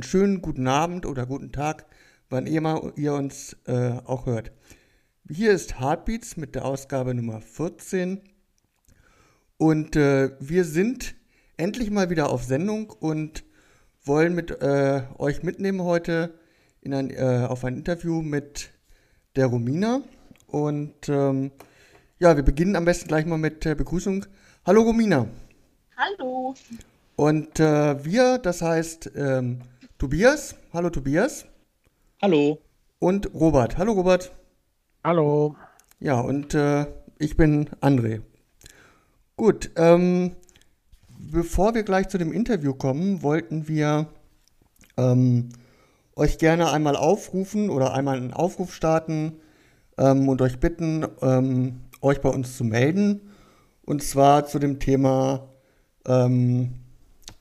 Einen schönen guten Abend oder guten Tag, wann immer ihr uns äh, auch hört. Hier ist Heartbeats mit der Ausgabe Nummer 14 und äh, wir sind endlich mal wieder auf Sendung und wollen mit äh, euch mitnehmen heute in ein, äh, auf ein Interview mit der Romina und ähm, ja, wir beginnen am besten gleich mal mit der Begrüßung. Hallo Romina. Hallo. Und äh, wir, das heißt ähm, Tobias. Hallo Tobias. Hallo. Und Robert. Hallo Robert. Hallo. Ja, und äh, ich bin André. Gut, ähm, bevor wir gleich zu dem Interview kommen, wollten wir ähm, euch gerne einmal aufrufen oder einmal einen Aufruf starten ähm, und euch bitten, ähm, euch bei uns zu melden. Und zwar zu dem Thema ähm,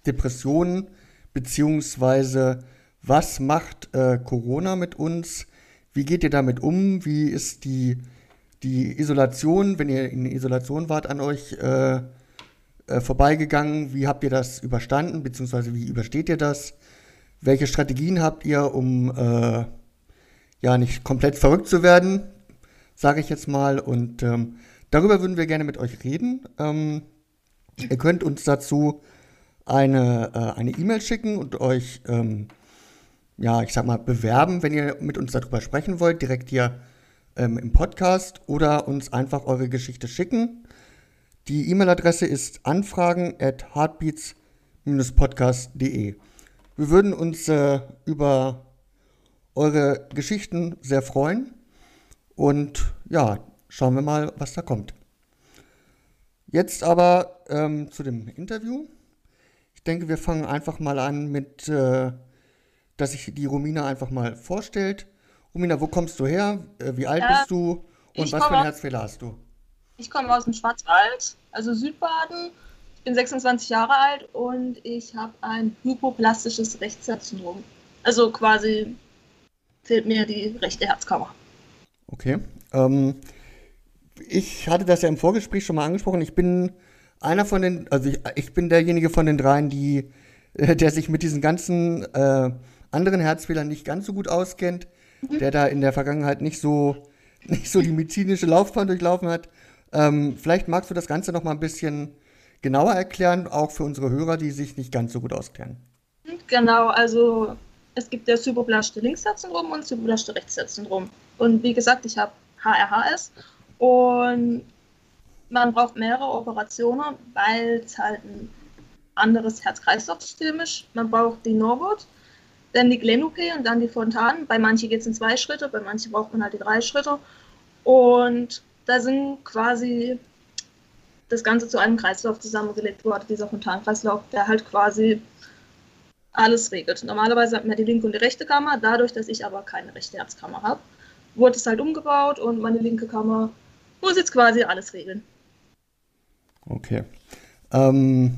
Depressionen, beziehungsweise was macht äh, Corona mit uns? Wie geht ihr damit um? Wie ist die, die Isolation, wenn ihr in Isolation wart, an euch äh, äh, vorbeigegangen? Wie habt ihr das überstanden, beziehungsweise wie übersteht ihr das? Welche Strategien habt ihr, um äh, ja nicht komplett verrückt zu werden, sage ich jetzt mal. Und ähm, darüber würden wir gerne mit euch reden. Ähm, ihr könnt uns dazu eine äh, E-Mail schicken und euch, ähm, ja, ich sag mal, bewerben, wenn ihr mit uns darüber sprechen wollt, direkt hier ähm, im Podcast oder uns einfach eure Geschichte schicken. Die E-Mail-Adresse ist anfragen at heartbeats-podcast.de. Wir würden uns äh, über eure Geschichten sehr freuen und ja, schauen wir mal, was da kommt. Jetzt aber ähm, zu dem Interview. Ich denke, wir fangen einfach mal an mit, äh, dass sich die Romina einfach mal vorstellt. Romina, wo kommst du her? Äh, wie alt Ja, bist du? Und was für einen Herzfehler hast du? Ich komme aus dem Schwarzwald, also Südbaden. Ich bin 26 Jahre alt und ich habe ein hypoplastisches Rechtsherzsyndrom. Also quasi fehlt mir die rechte Herzkammer. Okay. Ähm, ich hatte das ja im Vorgespräch schon mal angesprochen. Ich bin einer von den, also ich, ich bin derjenige von den dreien, die, äh, der sich mit diesen ganzen äh, anderen Herzfehlern nicht ganz so gut auskennt, der da in der Vergangenheit nicht so, nicht so die medizinische Laufbahn durchlaufen hat. Ähm, vielleicht magst du das Ganze noch mal ein bisschen genauer erklären, auch für unsere Hörer, die sich nicht ganz so gut auskennen. Genau, also es gibt das hypoplastische Linksherzsyndrom und das hypoplastische Rechtsherzsyndrom. Und wie gesagt, ich habe HRHS und man braucht mehrere Operationen, weil es halt ein anderes Herz-Kreislauf-System ist. Man braucht die Norwood, dann die Glen-OP und dann die Fontan. Bei manchen geht es in zwei Schritte, bei manchen braucht man halt die drei Schritte. Und da sind quasi das Ganze zu einem Kreislauf zusammengelegt worden, dieser Fontankreislauf, der halt quasi alles regelt. Normalerweise hat man die linke und die rechte Kammer, dadurch, dass ich aber keine rechte Herzkammer habe, wurde es halt umgebaut und meine linke Kammer muss jetzt quasi alles regeln. Okay. Ähm,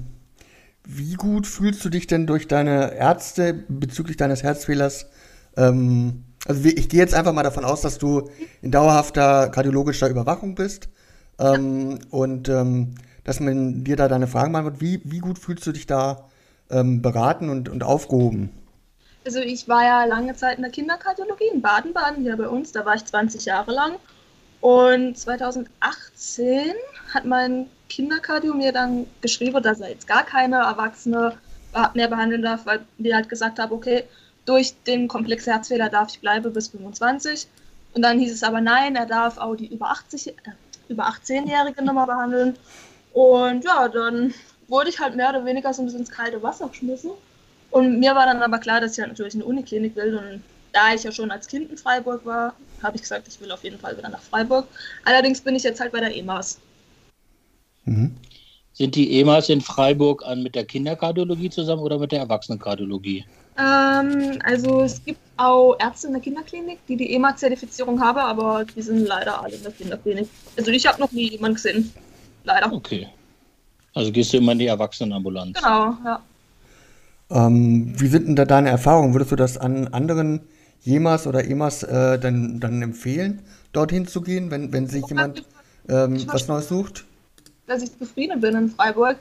wie gut fühlst du dich denn durch deine Ärzte bezüglich deines Herzfehlers? Ähm, also ich gehe jetzt einfach mal davon aus, dass du in dauerhafter kardiologischer Überwachung bist ähm, und ähm, dass man dir da deine Fragen beantwortet. Wie, wie gut fühlst du dich da ähm, beraten und, und aufgehoben? Also ich war ja lange Zeit in der Kinderkardiologie in Baden-Baden, hier bei uns, da war ich 20 Jahre lang. Und 2018 hat mein Kinderkardio mir dann geschrieben, dass er jetzt gar keine Erwachsene mehr behandeln darf, weil wir halt gesagt haben, okay, durch den komplexen Herzfehler darf ich bleiben bis 25. Und dann hieß es aber nein, er darf auch die über 80, äh, über 18-Jährige nochmal behandeln. Und ja, dann wurde ich halt mehr oder weniger so ein bisschen ins kalte Wasser geschmissen. Und mir war dann aber klar, dass ich halt natürlich in eine Uniklinik will und da ich ja schon als Kind in Freiburg war, habe ich gesagt, ich will auf jeden Fall wieder nach Freiburg. Allerdings bin ich jetzt halt bei der EMAS. Mhm. Sind die EMAs in Freiburg an mit der Kinderkardiologie zusammen oder mit der Erwachsenenkardiologie? Ähm, also es gibt auch Ärzte in der Kinderklinik, die die EMA-Zertifizierung haben, aber die sind leider alle in der Kinderklinik. Also ich habe noch nie jemanden gesehen. Leider. Okay. Also gehst du immer in die Erwachsenenambulanz. Genau, ja. Ähm, wie sind denn da deine Erfahrungen? Würdest du das an anderen JEMAs oder EMAs äh, dann, dann empfehlen, dorthin zu gehen, wenn, wenn sich jemand ähm, was Neues sucht? Dass ich zufrieden bin in Freiburg.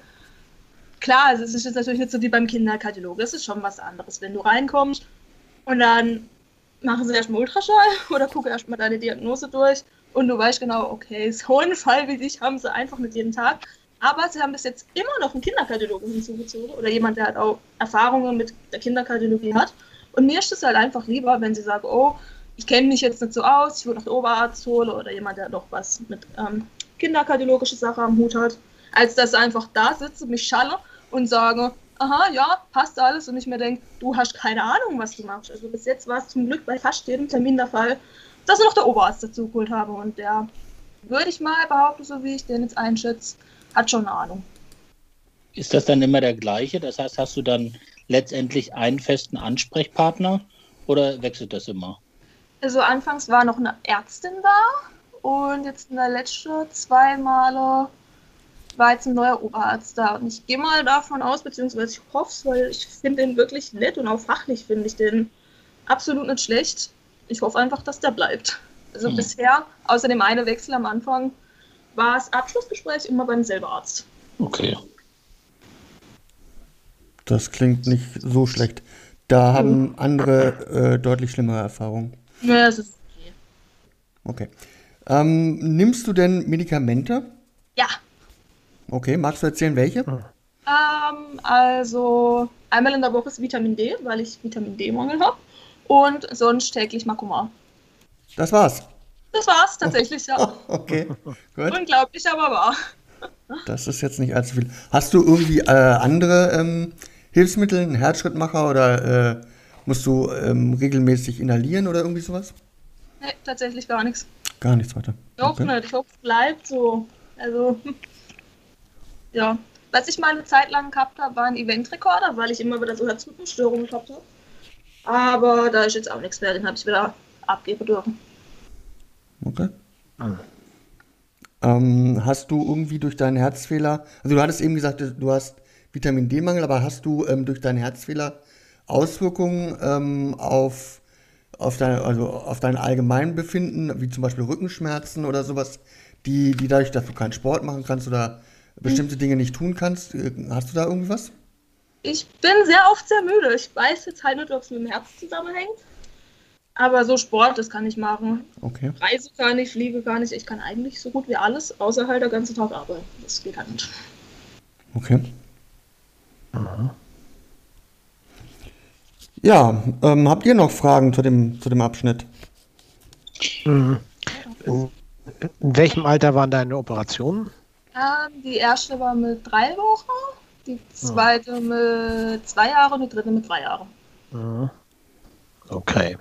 Klar, also es ist jetzt natürlich nicht so wie beim Kinderkardiologen. Es ist schon was anderes, wenn du reinkommst und dann machen sie erstmal Ultraschall oder gucken erstmal deine Diagnose durch und du weißt genau, okay, so einen Fall wie dich haben sie einfach nicht jeden Tag. Aber sie haben bis jetzt immer noch einen Kinderkardiologen hinzugezogen oder jemand, der halt auch Erfahrungen mit der Kinderkardiologie hat. Und mir ist es halt einfach lieber, wenn sie sagen, oh, ich kenne mich jetzt nicht so aus, ich würde noch den Oberarzt holen oder jemand, der doch was mit ähm, kinderkardiologischer Sache am Hut hat, als dass sie einfach da sitzen, mich schalle und sagen, aha, ja, passt alles und ich mir denke, du hast keine Ahnung, was du machst. Also bis jetzt war es zum Glück bei fast jedem Termin der Fall, dass ich noch der Oberarzt dazu geholt habe und der, würde ich mal behaupten, so wie ich den jetzt einschätze, hat schon eine Ahnung. Ist das dann immer der gleiche? Das heißt, hast du dann letztendlich einen festen Ansprechpartner oder wechselt das immer? Also anfangs war noch eine Ärztin da und jetzt in der letzten zwei Male war jetzt ein neuer Oberarzt da. Und ich gehe mal davon aus, beziehungsweise ich hoffe es, weil ich finde den wirklich nett und auch fachlich finde ich den absolut nicht schlecht. Ich hoffe einfach, dass der bleibt. Also hm. bisher, außer dem einen Wechsel am Anfang, war das Abschlussgespräch immer beim selben Arzt. Okay. Das klingt nicht so schlecht. Da haben mhm. andere äh, deutlich schlimmere Erfahrungen. Ja, das ist okay. Okay. Ähm, nimmst du denn Medikamente? Ja. Okay, magst du erzählen, welche? Ähm, also einmal in der Woche ist Vitamin D, weil ich Vitamin D-Mangel habe. Und sonst täglich Makoma. Das war's. Das war's tatsächlich, ja. Okay, gut. Unglaublich, aber wahr. Das ist jetzt nicht allzu viel. Hast du irgendwie äh, andere ähm, Hilfsmittel, einen Herzschrittmacher oder äh, musst du ähm, regelmäßig inhalieren oder irgendwie sowas? Nee, tatsächlich gar nichts. Gar nichts weiter. Doch okay. nicht. Ich hoffe, es bleibt so. Also, ja. Was ich mal eine Zeit lang gehabt habe, war ein Eventrekorder, weil ich immer wieder so Herzrhythmusstörungen gehabt habe. Aber da ist jetzt auch nichts mehr. Den habe ich wieder abgeben dürfen. Okay. Ah. Ähm, hast du irgendwie durch deinen Herzfehler, also du hattest eben gesagt, du hast Vitamin D-Mangel, aber hast du ähm, durch deinen Herzfehler Auswirkungen ähm, auf, auf, dein, also auf dein Allgemeinbefinden, wie zum Beispiel Rückenschmerzen oder sowas, die, die dadurch, dass du keinen Sport machen kannst oder bestimmte Dinge nicht tun kannst, äh, hast du da irgendwie was? Ich bin sehr oft sehr müde. Ich weiß jetzt halt nicht, ob es mit dem Herz zusammenhängt. Aber so Sport, das kann ich machen. Okay. Reise kann ich, fliege kann ich. Ich kann eigentlich so gut wie alles, außer halt der ganze Tag arbeiten. Das geht halt nicht. Okay. Aha. Ja, ähm, habt ihr noch Fragen zu dem, zu dem Abschnitt? Mhm. In welchem Alter waren deine Operationen? Ähm, die erste war mit drei Wochen, die zweite ah. mit zwei Jahren und die dritte mit drei Jahren. Mhm. Okay.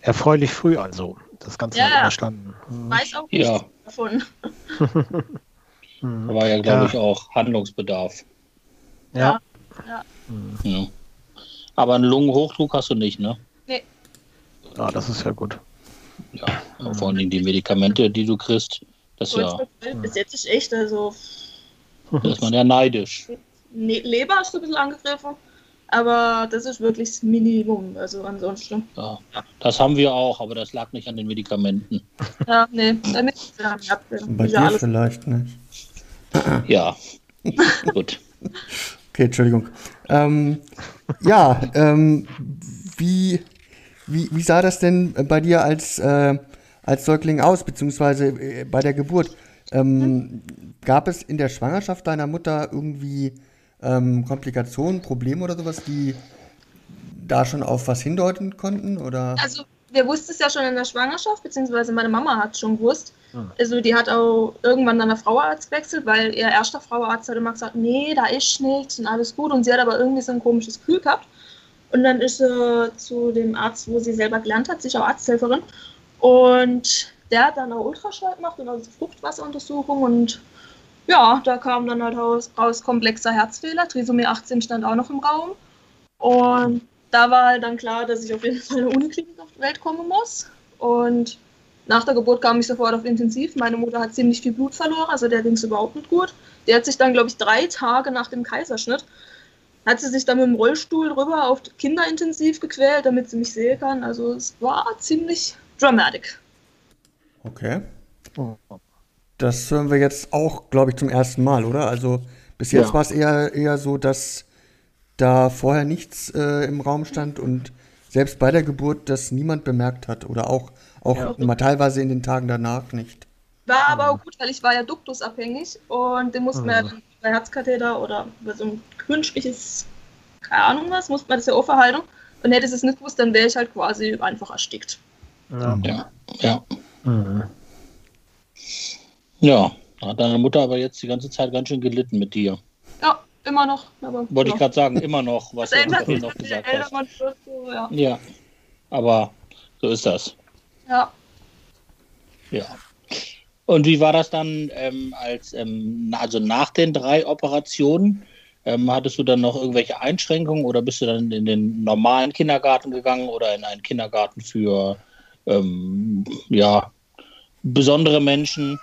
Erfreulich früh also. Das Ganze ja, überstanden. Mhm. Weiß auch nicht ja. davon. da war ja, glaube ja. ich, auch Handlungsbedarf. Ja. Ja. ja. Aber einen Lungenhochdruck hast du nicht, ne? Nee. Ja, das ist ja gut. Ja, mhm. vor allem die Medikamente, die du kriegst, das ja. Bis jetzt ist echt, also. Da ist man ja neidisch. Ne Leber ist ein bisschen angegriffen. Aber das ist wirklich das Minimum. Also ansonsten. Ja, das haben wir auch, aber das lag nicht an den Medikamenten. Ja, nee, damit ja, Bei dir alles. vielleicht nicht. Ja, gut. Okay, Entschuldigung. Ähm, ja, ähm, wie, wie, wie sah das denn bei dir als, äh, als Säugling aus, beziehungsweise äh, bei der Geburt? Ähm, gab es in der Schwangerschaft deiner Mutter irgendwie ähm, Komplikationen, Probleme oder sowas, die da schon auf was hindeuten konnten? Oder? Also wir wussten es ja schon in der Schwangerschaft, beziehungsweise meine Mama hat schon gewusst. Hm. Also die hat auch irgendwann dann der Frauenarzt gewechselt, weil ihr erster Frauenarzt hat immer gesagt, nee, da ist nichts und alles gut. Und sie hat aber irgendwie so ein komisches Gefühl gehabt. Und dann ist sie zu dem Arzt, wo sie selber gelernt hat, sicher Arzthelferin. Und der hat dann auch Ultraschall gemacht und also Fruchtwasseruntersuchung. Und ja, da kam dann halt raus, raus komplexer Herzfehler. Trisomie 18 stand auch noch im Raum. Und da war halt dann klar, dass ich auf jeden Fall eine Uniklinik auf die Welt kommen muss. Und nach der Geburt kam ich sofort auf Intensiv. Meine Mutter hat ziemlich viel Blut verloren, also der ging es überhaupt nicht gut. Die hat sich dann, glaube ich, drei Tage nach dem Kaiserschnitt, hat sie sich dann mit dem Rollstuhl rüber auf Kinderintensiv gequält, damit sie mich sehen kann. Also es war ziemlich dramatisch. Okay. Das hören wir jetzt auch, glaube ich, zum ersten Mal, oder? Also bis jetzt Ja. war es eher, eher so, dass da vorher nichts äh, im Raum stand und selbst bei der Geburt das niemand bemerkt hat oder auch, auch Ja. mal teilweise in den Tagen danach nicht. War aber auch gut, weil ich war ja duktusabhängig und den mussten wir ja dann bei Herzkatheter oder über so ein künstliches, keine Ahnung was, musste man das ja auch verhalten. Und hätte es nicht gewusst, dann wäre ich halt quasi einfach erstickt. Ja. Ja, ja. Mhm. Ja, da hat deine Mutter aber jetzt die ganze Zeit ganz schön gelitten mit dir. Immer noch. Aber Wollte ja. ich gerade sagen, immer noch, was Das du noch gesagt hast. wird, so, ja. Ja, aber so ist das. ja. Ja. Und wie war das dann, ähm, als ähm, also nach den drei Operationen? Ähm, hattest du dann noch irgendwelche Einschränkungen oder bist du dann in den normalen Kindergarten gegangen oder in einen Kindergarten für ähm, ja, besondere Menschen?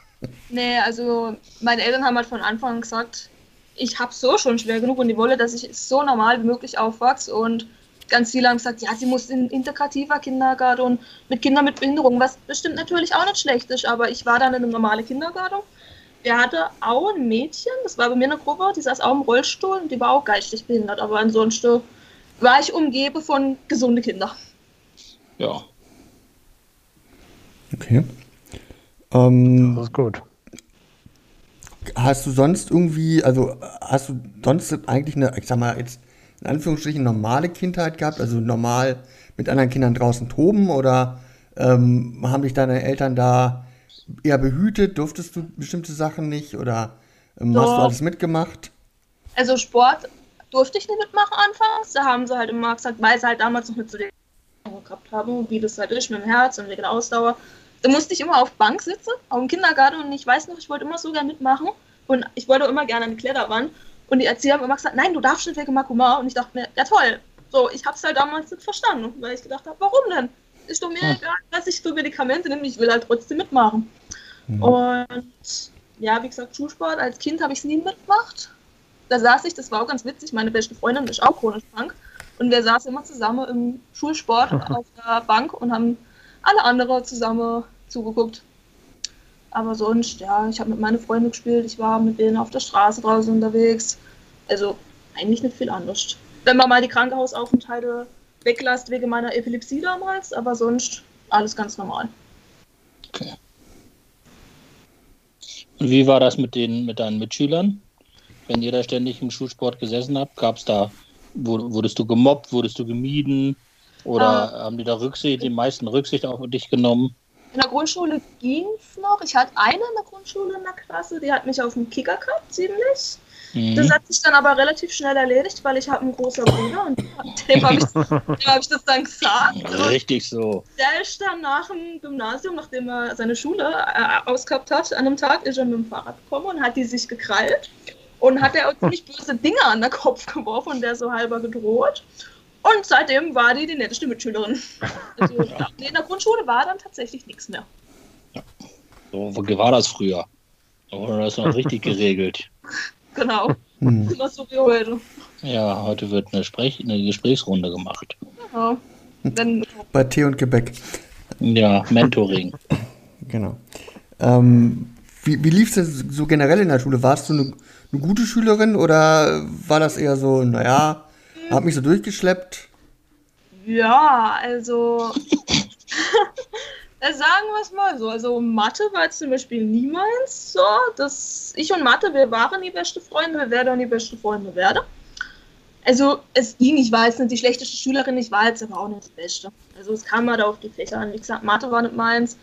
Nee, also meine Eltern haben halt von Anfang an gesagt, ich habe so schon schwer genug und die wollen, dass ich so normal wie möglich aufwachse und ganz viele haben gesagt, ja, sie muss in integrativer Kindergarten und mit Kindern mit Behinderung, was bestimmt natürlich auch nicht schlecht ist, aber ich war dann in einem normalen Kindergarten. Der hatte auch ein Mädchen, das war bei mir eine Gruppe, die saß auch im Rollstuhl und die war auch geistig behindert, aber ansonsten war ich umgebe von gesunden Kindern. Ja. Okay. Ähm, Das ist gut. Hast du sonst irgendwie, also hast du sonst eigentlich eine, ich sag mal jetzt in Anführungsstrichen normale Kindheit gehabt, also normal mit anderen Kindern draußen toben oder ähm, haben dich deine Eltern da eher behütet? Durftest du bestimmte Sachen nicht oder ähm, hast du alles mitgemacht? Also Sport durfte ich nicht mitmachen anfangs. Da haben sie halt immer gesagt, weil sie halt damals noch nicht so Erfahrung gehabt haben, wie das halt ist mit dem Herz und wegen der Ausdauer. Da musste ich immer auf Bank sitzen, auch im Kindergarten und ich weiß noch, ich wollte immer so gerne mitmachen und ich wollte immer gerne an die Kletterwand und die Erzieher haben immer gesagt, nein, du darfst nicht wegen Makuma und ich dachte mir, ja toll. So, ich habe es halt damals nicht verstanden, weil ich gedacht habe, warum denn? Ist doch mir Hm. egal, dass ich so Medikamente nehme, ich will halt trotzdem mitmachen. Und ja, wie gesagt, Schulsport, als Kind habe ich es nie mitgemacht. Da saß ich, das war auch ganz witzig, meine beste Freundin ist auch chronisch krank. Und wir saßen immer zusammen im Schulsport auf der Bank und haben alle anderen zusammen zugeguckt. Aber sonst, ja, ich habe mit meinen Freunden gespielt, ich war mit denen auf der Straße draußen unterwegs. Also eigentlich nicht viel anders. Wenn man mal die Krankenhausaufenthalte weglässt wegen meiner Epilepsie damals, aber sonst alles ganz normal. Okay. Und wie war das mit den mit deinen Mitschülern? Wenn ihr da ständig im Schulsport gesessen habt, gab es da, wu- wurdest du gemobbt, wurdest du gemieden? Oder haben die da Rücksicht, die meisten Rücksicht auf dich genommen? In der Grundschule ging es noch. Ich hatte eine in der Grundschule in der Klasse, die hat mich auf dem Kicker gehabt, ziemlich. Mhm. Das hat sich dann aber relativ schnell erledigt, weil ich habe einen großen Bruder und dem habe ich, dem hab ich das dann gesagt. Richtig so. der ist dann nach dem Gymnasium, nachdem er seine Schule äh, ausgehabt hat, an einem Tag ist er mit dem Fahrrad gekommen und hat die sich gekrallt und hat er auch ziemlich böse Dinge an den Kopf geworfen und der so halber gedroht. Und seitdem war die die netteste Mitschülerin. Also, ja. in der Grundschule war dann tatsächlich nichts mehr. So wie war das früher? Da wurde das noch richtig geregelt. Genau. Hm. Immer so wie heute. Ja, heute wird eine, Sprech eine Gesprächsrunde gemacht. Genau. Wenn, Bei Tee und Gebäck. Ja, Mentoring. Genau. Ähm, wie wie lief es so generell in der Schule? Warst du eine, eine gute Schülerin oder war das eher so, naja, hab mich so durchgeschleppt? ja, also. Äh, Sagen wir es mal so. Also Mathe war zum Beispiel niemals so. Dass ich und Mathe, wir waren die beste Freunde, wir werden auch die beste Freunde werden. Also es ging, ich war jetzt nicht die schlechteste Schülerin, ich war jetzt aber auch nicht die beste. Also es kam halt auf die Fächer an. Wie gesagt, Mathe war nicht meins.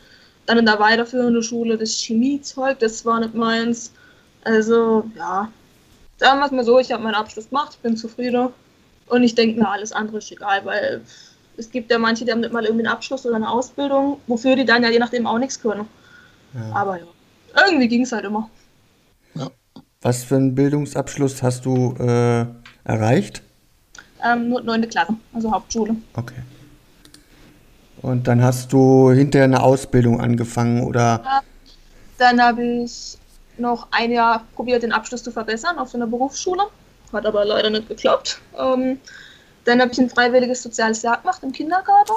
Dann in der weiterführenden Schule das Chemiezeug, das war nicht meins. Also ja, sagen wir es mal so, ich habe meinen Abschluss gemacht, ich bin zufrieden. Und ich denke mir, alles andere ist egal, weil es gibt ja manche, die haben nicht mal irgendwie einen Abschluss oder eine Ausbildung, wofür die dann ja je nachdem auch nichts können. Ja. Aber ja, irgendwie ging es halt immer. Was für einen Bildungsabschluss hast du äh, erreicht? Ähm, nur 9. Klasse, also Hauptschule. Okay. Und dann hast du hinterher eine Ausbildung angefangen oder? Dann habe ich noch ein Jahr probiert, den Abschluss zu verbessern auf so einer Berufsschule. Hat aber leider nicht geklappt. Ähm, dann habe ich ein freiwilliges soziales Jahr gemacht im Kindergarten.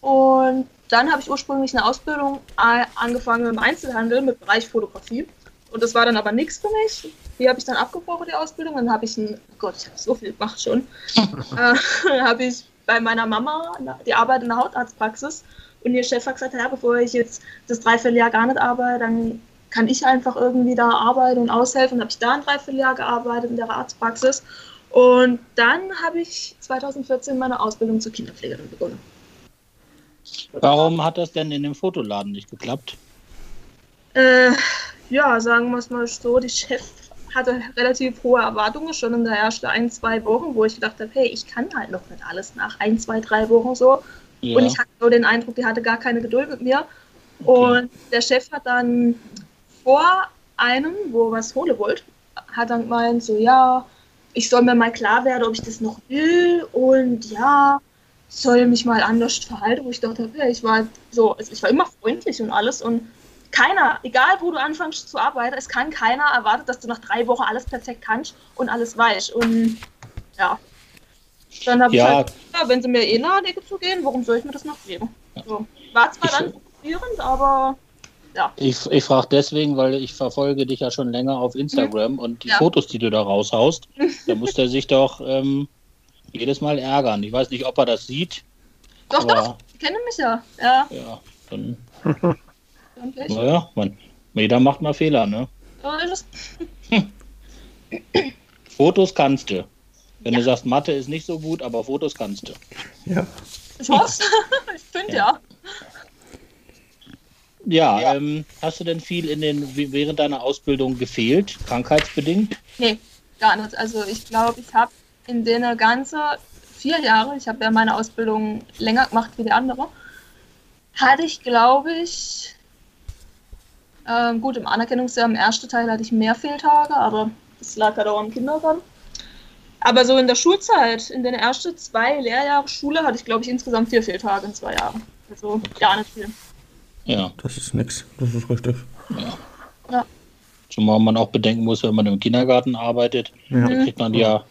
Und dann habe ich ursprünglich eine Ausbildung angefangen im Einzelhandel mit Bereich Fotografie. Und das war dann aber nichts für mich. Die habe ich dann abgebrochen, die Ausbildung. Dann habe ich ein, oh Gott, ich habe so viel gemacht schon. äh, habe ich bei meiner Mama, die arbeitet in der Hautarztpraxis. Und ihr Chef hat gesagt, ja, bevor ich jetzt das Dreivierteljahr gar nicht arbeite, dann kann ich einfach irgendwie da arbeiten und aushelfen. Habe ich da ein Dreivierteljahr gearbeitet in der Arztpraxis. Und dann habe ich 2014 meine Ausbildung zur Kinderpflegerin begonnen. Warum hat das denn in dem Fotoladen nicht geklappt? Äh, ja, sagen wir es mal so, die Chef hatte relativ hohe Erwartungen schon in der ersten ein, zwei Wochen, wo ich gedacht habe, hey, ich kann halt noch nicht alles nach ein, zwei, drei Wochen so. Ja. Und ich hatte so den Eindruck, die hatte gar keine Geduld mit mir. Und der Chef hat dann vor einem, wo was holen wollte, hat dann gemeint, so ja, ich soll mir mal klar werden, ob ich das noch will und ja, soll mich mal anders verhalten, wo ich dachte, ja, ich war so, also ich war immer freundlich und alles und keiner, egal wo du anfängst zu arbeiten, es kann keiner erwarten, dass du nach drei Wochen alles perfekt kannst und alles weißt und ja, dann habe Ja. ich halt, ja, wenn sie mir eh nahe Wege zugehen, warum soll ich mir das noch geben? So. War zwar Ich- dann frustrierend, aber ja. Ich, ich frage deswegen, weil ich verfolge dich ja schon länger auf Instagram und die Ja. Fotos, die du da raushaust, da muss der sich doch ähm, jedes Mal ärgern. Ich weiß nicht, ob er das sieht, Doch, aber doch, die kennen mich ja. Ja, ja, dann, naja, man, jeder macht mal Fehler, ne? So ist es. Fotos kannst du. Wenn Ja. du sagst, Mathe ist nicht so gut, aber Fotos kannst du. Ja. Ich hoffe Ich finde ja. Ja, Ähm, hast du denn viel in den während deiner Ausbildung gefehlt, krankheitsbedingt? Nee, gar nicht. Also ich glaube, ich habe in den ganzen vier Jahre, ich habe ja meine Ausbildung länger gemacht wie die andere, hatte ich, glaube ich, ähm, gut, im Anerkennungsjahr im ersten Teil hatte ich mehr Fehltage, aber das lag halt auch am Kindergarten. Aber so in der Schulzeit, in den ersten zwei Lehrjahren Schule, hatte ich, glaube ich, insgesamt vier Fehltage in zwei Jahren. Also gar nicht viel. Ja, Das ist nix. Das ist richtig. zumal man auch bedenken muss, wenn man im Kindergarten arbeitet, Ja. da kriegt man ja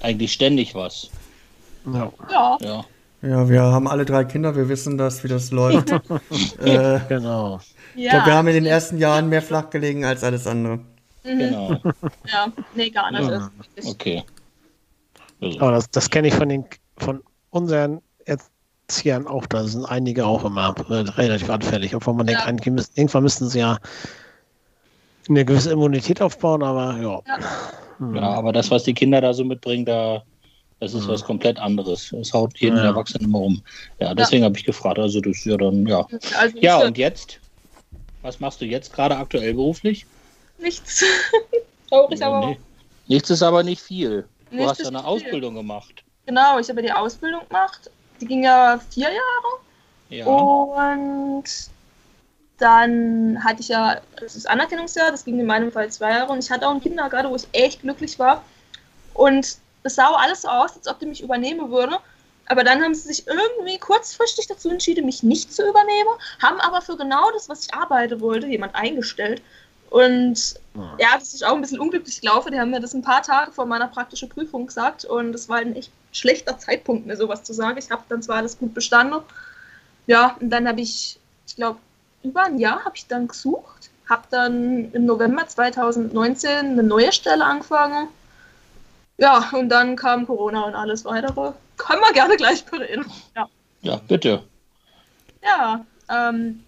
eigentlich ständig was. Ja, Ja, Ja, Ja, wir haben alle drei Kinder, wir wissen das, wie das läuft. äh, genau. ich glaube, wir ja, haben in den ersten Jahren mehr flach gelegen als alles andere. genau. ja. Nee, gar nicht. Wirklich. Okay. Also, Aber das, das kenne ich von den von unseren Erziehern auch. Da sind einige auch immer relativ anfällig. Obwohl man denkt, Ja. eigentlich müssen, irgendwann müssten sie ja eine gewisse Immunität aufbauen, aber ja. Ja. Hm. ja, aber das, was die Kinder da so mitbringen, da, das ist was komplett anderes. Das haut jeden Ja. Erwachsenen immer um. Ja, deswegen habe ich gefragt. Also das ist ja dann, ja. Also Ja, und jetzt? Was machst du jetzt gerade aktuell beruflich? Nichts. Traurig, aber Nee. Nichts ist aber nicht viel. Du hast ja eine viel. Ausbildung gemacht. genau, ich habe die Ausbildung gemacht. Die ging ja vier Jahre. Ja. Und dann hatte ich ja das Anerkennungsjahr, das ging in meinem Fall zwei Jahre. Und ich hatte auch einen Kindergarten, wo ich echt glücklich war. Und es sah alles so aus, als ob die mich übernehmen würde. Aber dann haben sie sich irgendwie kurzfristig dazu entschieden, mich nicht zu übernehmen, haben aber für genau das, was ich arbeiten wollte, jemand eingestellt. Und ja, das ist auch ein bisschen unglücklich gelaufen. Die haben mir das ein paar Tage vor meiner praktischen Prüfung gesagt und das war ein echt schlechter Zeitpunkt, mir sowas zu sagen. Ich habe dann zwar alles gut bestanden. Ja, und dann habe ich, ich glaube, über ein Jahr habe ich dann gesucht, habe dann im November 2019 eine neue Stelle angefangen. Ja, und dann kam Corona und alles weitere. Können wir gerne gleich bereden. Ja. ja, bitte. Ja, ähm,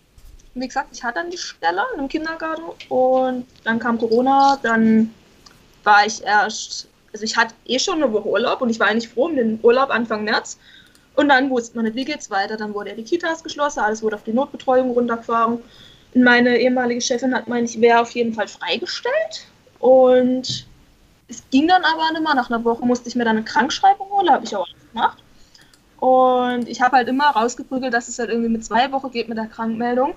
wie gesagt, ich hatte dann die Stelle im Kindergarten und dann kam Corona, dann war ich erst, also ich hatte eh schon eine Woche Urlaub und ich war eigentlich froh um den Urlaub Anfang März. Und dann wusste man nicht, wie geht's weiter. Dann wurde ja die Kitas geschlossen, alles wurde auf die Notbetreuung runtergefahren. Und meine ehemalige Chefin hat meint, ich wäre auf jeden Fall freigestellt. Und Es ging dann aber nicht mehr. Nach einer Woche musste ich mir dann eine Krankschreibung holen, habe ich auch gemacht. Und ich habe halt immer rausgeprügelt, dass es halt irgendwie mit zwei Wochen geht mit der Krankmeldung.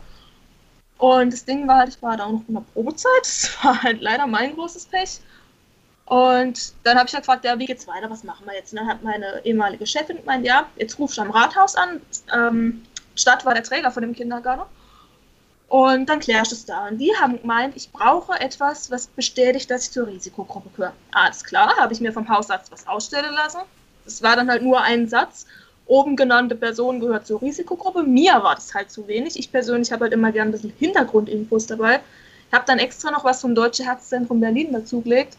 Und das Ding war halt, ich war da auch noch in der Probezeit. Das war halt leider mein großes Pech. Und dann habe ich halt gefragt, ja, wie geht's weiter, was machen wir jetzt? Und dann hat meine ehemalige Chefin gemeint, ja, jetzt ruf ich am Rathaus an. Ähm, Stadt war der Träger von dem Kindergarten. Und dann kläre ich das da. Und die haben gemeint, ich brauche etwas, was bestätigt, dass ich zur Risikogruppe gehöre. Alles klar, habe ich mir vom Hausarzt was ausstellen lassen. Das war dann halt nur ein Satz. Oben genannte Person gehört zur Risikogruppe. Mir war das halt zu wenig. Ich persönlich habe halt immer gern ein bisschen Hintergrundinfos dabei. Ich habe dann extra noch was vom Deutschen Herzzentrum Berlin dazugelegt,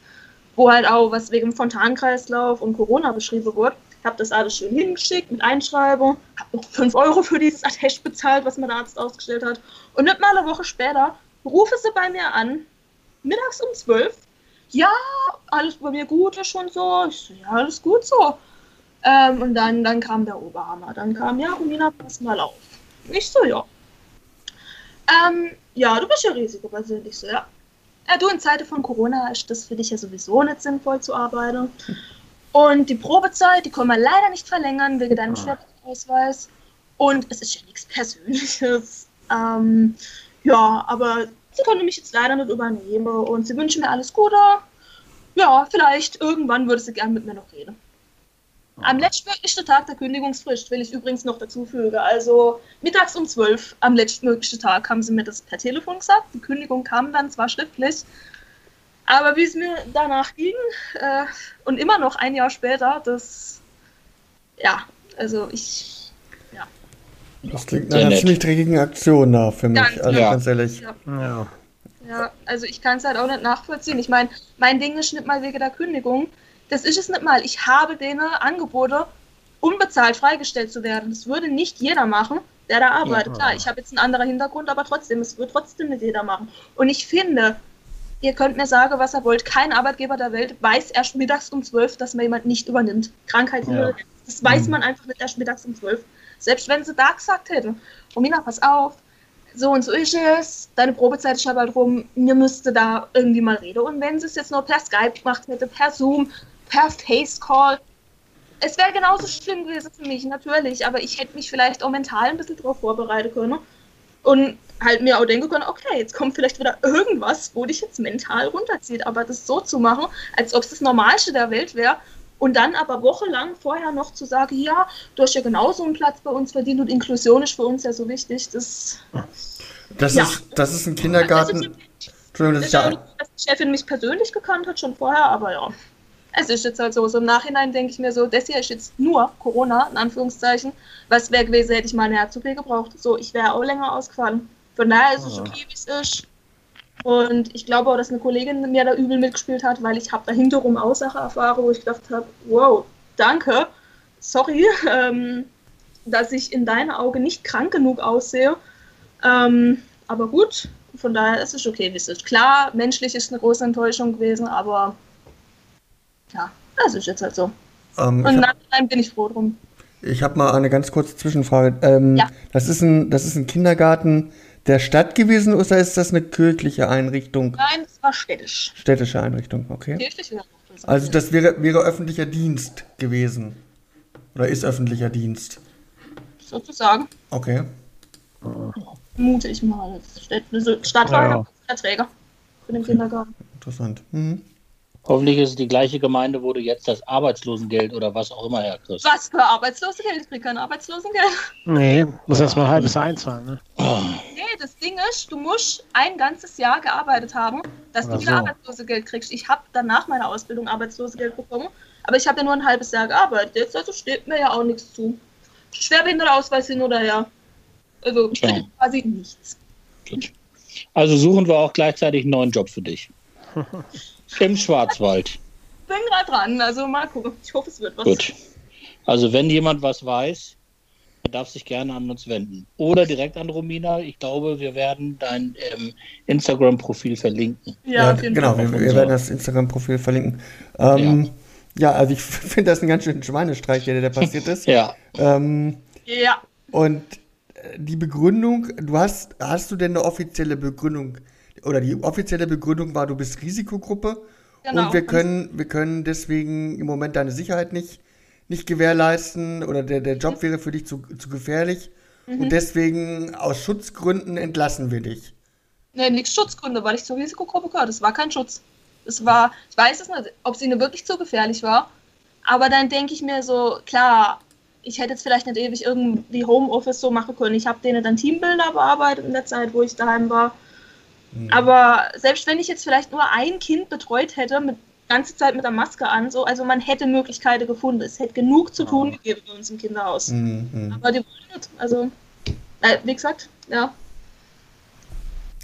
wo halt auch was wegen Fontankreislauf und Corona beschrieben wurde. Ich habe das alles schön hingeschickt mit Einschreibung, habe noch 5 Euro für dieses Attest bezahlt, was der Arzt ausgestellt hat. Und nicht mal eine Woche später rufe sie bei mir an, mittags um 12. Ja, alles bei mir gut ist schon so. Ich so, ja, alles gut so. Ähm, und dann, dann kam der Oberhammer. Dann kam, ja, Romina, pass mal auf. Ich so, ja. Ähm, ja, du bist ja risikobasiert. Ich so, ja. Ja, du, in Zeiten von Corona ist das für dich ja sowieso nicht sinnvoll zu arbeiten. Und die Probezeit, die können wir leider nicht verlängern wegen deinem Schwerpunktausweis. Und es ist ja nichts Persönliches. Ähm, ja, aber sie können mich jetzt leider nicht übernehmen und sie wünschen mir alles Gute. Ja, vielleicht irgendwann würde sie gern mit mir noch reden. Am letztmöglichen Tag der Kündigungsfrist will ich übrigens noch dazu fügen. Also mittags um 12 am letztmöglichen Tag haben sie mir das per Telefon gesagt. Die Kündigung kam dann zwar schriftlich, aber wie es mir danach ging äh, und immer noch ein Jahr später, das, ja, also ich, ja. Das klingt nach einer ziemlich dreckigen Aktion da für mich, Ganz, also ja. ganz ehrlich. Ja. Ja. Ja, also ich kann es halt auch nicht nachvollziehen. Ich meine, mein Ding ist nicht mal wegen der Kündigung. Das ist es nicht mal. Ich habe denen Angebote, unbezahlt freigestellt zu werden. Das würde nicht jeder machen, der da arbeitet. Klar, ich habe jetzt einen anderen Hintergrund, aber trotzdem, es wird trotzdem nicht jeder machen. Und ich finde, ihr könnt mir sagen, was ihr wollt, kein Arbeitgeber der Welt weiß erst mittags um 12, dass man jemand nicht übernimmt. Krankheit Ja. Das weiß man einfach nicht erst mittags um 12. Selbst wenn sie da gesagt hätten, Romina, pass auf, so und so ist es, deine Probezeit ist ja bald rum, mir müsste da irgendwie mal reden. Und wenn sie es jetzt nur per Skype gemacht hätte, per Zoom, per Facecall, es wäre genauso schlimm gewesen für mich, natürlich, aber ich hätte mich vielleicht auch mental ein bisschen darauf vorbereiten können und halt mir auch denken können, okay, jetzt kommt vielleicht wieder irgendwas, wo dich jetzt mental runterzieht, aber das so zu machen, als ob es das Normalste der Welt wäre und dann aber wochenlang vorher noch zu sagen, ja, du hast ja genauso einen Platz bei uns verdient und Inklusion ist für uns ja so wichtig, das Das, Ja. ist, das ist ein also, Kindergarten. Entschuldigung, das ist ist ja auch ja. nicht, dass die Chefin mich persönlich gekannt hat, schon vorher, aber ja. Es ist jetzt halt so. So im Nachhinein denke ich mir so, das hier ist jetzt nur Corona, in Anführungszeichen. Was wäre gewesen, hätte ich mal eine Herz-OP gebraucht. So, ich wäre auch länger ausgefallen. Von daher ist es Ah. okay, wie es ist. Und ich glaube auch, dass eine Kollegin mir da übel mitgespielt hat, weil ich habe da hinterrum Aussache erfahren, wo ich gedacht habe, wow, danke, sorry, ähm, dass ich in deinen Augen nicht krank genug aussehe. Ähm, aber gut, von daher ist es okay, wie es ist. Klar, menschlich ist eine große Enttäuschung gewesen, aber ja, das ist jetzt halt so. Ähm, Und ich nachhinein bin ich froh drum. Ich habe mal eine ganz kurze Zwischenfrage. Ähm, Ja. das, ist ein, das ist ein Kindergarten der Stadt gewesen oder ist das eine kirchliche Einrichtung? Nein, es war städtisch. Städtische Einrichtung, okay. Kirchlich wäre noch besser. Also das wäre, wäre öffentlicher Dienst gewesen. Oder ist öffentlicher Dienst. sozusagen, Okay. mute ich mal. Das Stadt, Stadt war Ja. ja für den Kindergarten. Interessant. Mhm. Hoffentlich ist es die gleiche Gemeinde, wo du jetzt das Arbeitslosengeld oder was auch immer herkriegst. Was für Arbeitslosengeld? Ich krieg kein Arbeitslosengeld. Nee, muss erst mal ein halbes Jahr einzahlen, ne? Nee, das Ding ist, du musst ein ganzes Jahr gearbeitet haben, dass Oder du wieder so. Arbeitslosengeld kriegst. Ich habe dann nach meiner Ausbildung Arbeitslosengeld bekommen, aber ich habe ja nur ein halbes Jahr gearbeitet. Jetzt also steht mir ja auch nichts zu. Schwerbehinderteausweis hin oder her. Also ich Ja. krieg quasi nichts. Also suchen wir auch gleichzeitig einen neuen Job für dich. Im Schwarzwald. Bin gerade dran, also mal gucken. Ich hoffe, es wird was. Gut. Also wenn jemand was weiß, der darf sich gerne an uns wenden. Oder direkt an Romina. Ich glaube, wir werden dein ähm, Instagram-Profil verlinken. Ja, auf jeden genau. Fall. Wir, wir werden das Instagram-Profil verlinken. Ähm, ja. also ich finde das ein ganz schöner Schweinestreich, der da passiert ist. Ja. Ähm, Ja. und äh, die Begründung, du hast, hast du denn eine offizielle Begründung, oder die offizielle Begründung war, du bist Risikogruppe? Genau. und wir können, wir können deswegen im Moment deine Sicherheit nicht, nicht gewährleisten oder der, der Job wäre für dich zu, zu gefährlich und deswegen aus Schutzgründen entlassen wir dich. Nee, nichts Schutzgründe, weil ich zur Risikogruppe gehöre. Das war kein Schutz. Es war, ich weiß es nicht, ob es ihnen wirklich zu gefährlich war. Aber dann denke ich mir so, klar, ich hätte jetzt vielleicht nicht ewig irgendwie Homeoffice so machen können. Ich habe denen dann Teambilder bearbeitet in der Zeit, wo ich daheim war. Aber selbst wenn ich jetzt vielleicht nur ein Kind betreut hätte, mit ganze Zeit mit der Maske an, so, also man hätte Möglichkeiten gefunden. Es hätte genug zu tun gegeben bei uns im Kinderhaus. Mhm, mhm. Aber die wollen nicht. Also, äh, wie gesagt, ja.